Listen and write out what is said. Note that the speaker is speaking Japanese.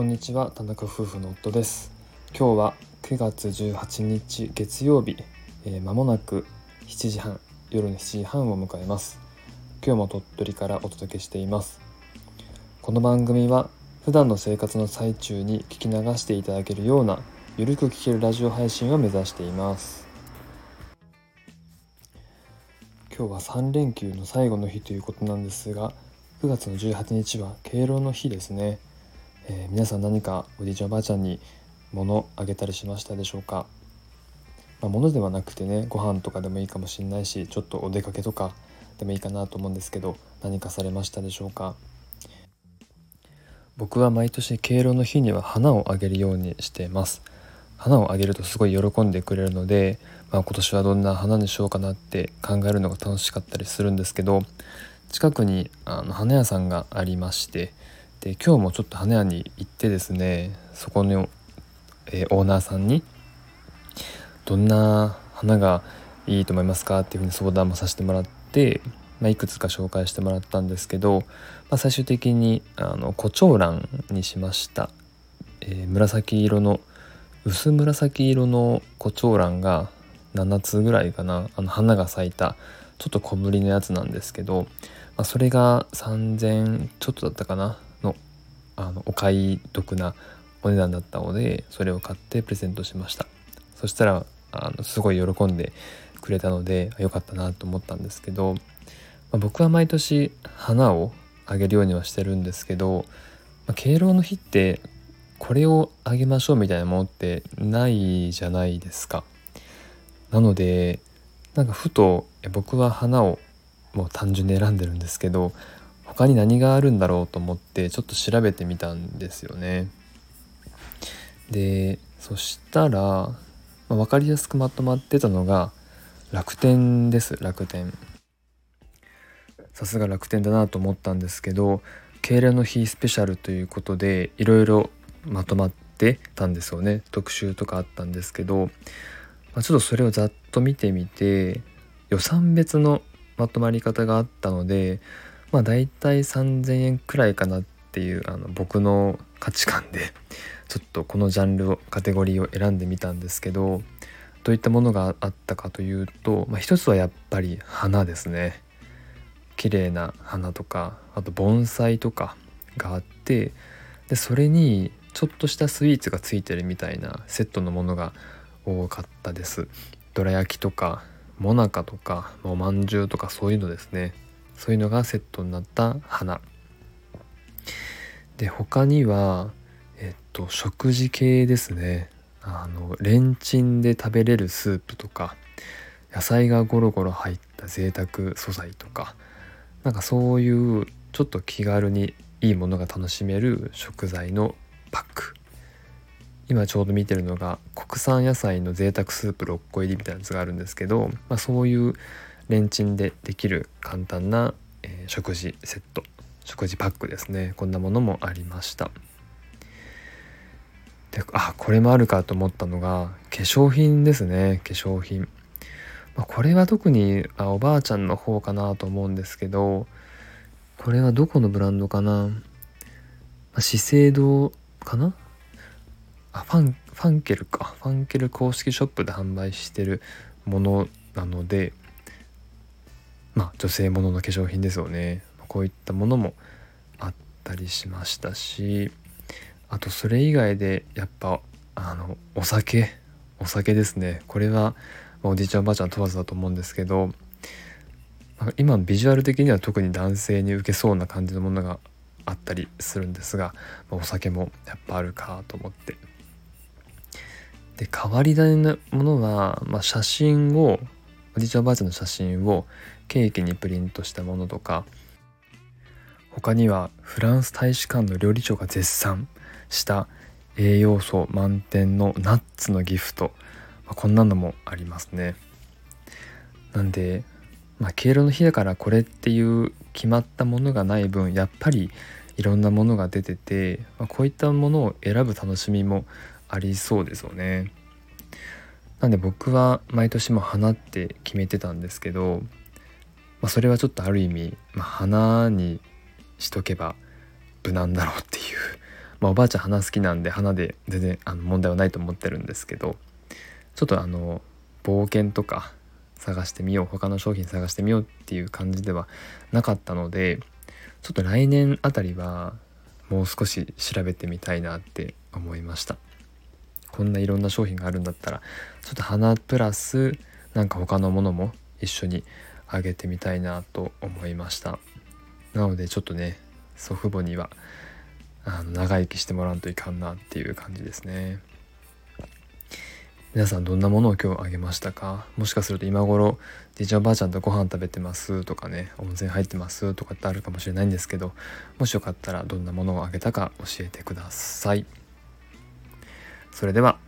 こんにちは田中夫婦の夫です。今日は9月18日月曜日、えー、間もなく7時半夜の7時半を迎えます。今日も鳥取からお届けしています。この番組は普段の生活の最中に聞き流していただけるようなゆるく聞けるラジオ配信を目指しています。今日は3連休の最後の日ということなんですが9月の18日は敬老の日ですね。えー、皆さん何かおじいちゃんおばあちゃんに物あげたりしましたでしょうか、まあ、物ではなくてねご飯とかでもいいかもしれないしちょっとお出かけとかでもいいかなと思うんですけど何かされましたでしょうか？僕は毎年敬老の日には花をあげるようにしてます。花をあげるとすごい喜んでくれるので、まあ、今年はどんな花にしようかなって考えるのが楽しかったりするんですけど近くにあの花屋さんがありましてで今日もちょっと花屋に行ってですねそこの、えー、オーナーさんにどんな花がいいと思いますかっていうふうに相談もさせてもらって、まあ、いくつか紹介してもらったんですけど、まあ、最終的にあの胡蝶蘭にしました、えー、紫色の薄紫色の胡蝶蘭が7つぐらいかなあの花が咲いたちょっと小ぶりのやつなんですけど、まあ、それが3000ちょっとだったかな。あのお買い得なお値段だったのでそれを買ってプレゼントしましたそしたらあのすごい喜んでくれたので良かったなと思ったんですけど、まあ、僕は毎年花をあげるようにはしてるんですけど、まあ、敬老の日ってこれをあげましょうみたいなものってないじゃないですか。なのでなんかふと僕は花をもう単純に選んでるんですけど他に何があるんだろうと思ってちょっと調べてみたんですよね。でそしたら、まあ、分かりやすくまとまってたのが楽天です楽天。さすが楽天だなと思ったんですけど敬礼の日スペシャルということでいろいろまとまってたんですよね特集とかあったんですけど、まあ、ちょっとそれをざっと見てみて予算別のまとまり方があったのでまあ大体3,000円くらいかなっていうあの僕の価値観でちょっとこのジャンルをカテゴリーを選んでみたんですけどどういったものがあったかというと、まあ、一つはやっぱり花ですね。綺麗な花とかあと盆栽とかがあってでそれにちょっとしたスイーツがついてるみたいなセットのものが多かったです。どら焼きとかもなかとかおまんじゅうとかそういうのですね。そういうのがセットになった花。で他にはえっと食事系ですね。あのレンチンで食べれるスープとか野菜がゴロゴロ入った贅沢素材とかなんかそういうちょっと気軽にいいものが楽しめる食材のパック。今ちょうど見てるのが国産野菜の贅沢スープ6個入りみたいなやつがあるんですけど、まあ、そういうレンチンでできる簡単な、え、食事セット食事パックですね。こんなものもありました。であこれもあるかと思ったのが化粧品ですね。化粧品、ま、これは特にあおばあちゃんの方かなと思うんですけどこれはどこのブランドかな、資生堂かな？あファンファンケルか。ファンケル公式ショップで販売してるものなのでまあ、女性ものの化粧品ですよね。こういったものもあったりしましたしあとそれ以外でやっぱあのお酒。お酒ですね。これは、おじいちゃんおばあちゃん問わずだと思うんですけど今ビジュアル的には特に男性に受けそうな感じのものがあったりするんですが、お酒もやっぱあるかと思って。で変わり種のものは、まあ、写真をおじいちゃんおばあちゃんの写真をケーキにプリントしたものとか他にはフランス大使館の料理長が絶賛した栄養素満点のナッツのギフト、まあ、こんなのもありますね。なんでまあ敬老の日だからこれっていう決まったものがない分やっぱりいろんなものが出てて、まあ、こういったものを選ぶ楽しみもありそうですよね。なんで僕は毎年も花って決めてたんですけどまあ、それはちょっとある意味、まあ、花にしとけば無難だろうっていう、まあ、おばあちゃん花好きなんで花で全然あの問題はないと思ってるんですけどちょっとあの冒険とか探してみよう他の商品探してみようっていう感じではなかったのでちょっと来年あたりはもう少し調べてみたいなって思いました。こんないろんな商品があるんだったらちょっと花プラスなんか他のものも一緒にあげてみたいなと思いました。なのでちょっとね祖父母にはあの長生きしてもらわんといかんなっていう感じですね。皆さんどんなものを今日あげましたか？もしかすると今頃じいちゃんおばあちゃんとご飯食べてますとかね温泉入ってますとかってあるかもしれないんですけどもしよかったらどんなものをあげたか教えてください。それでは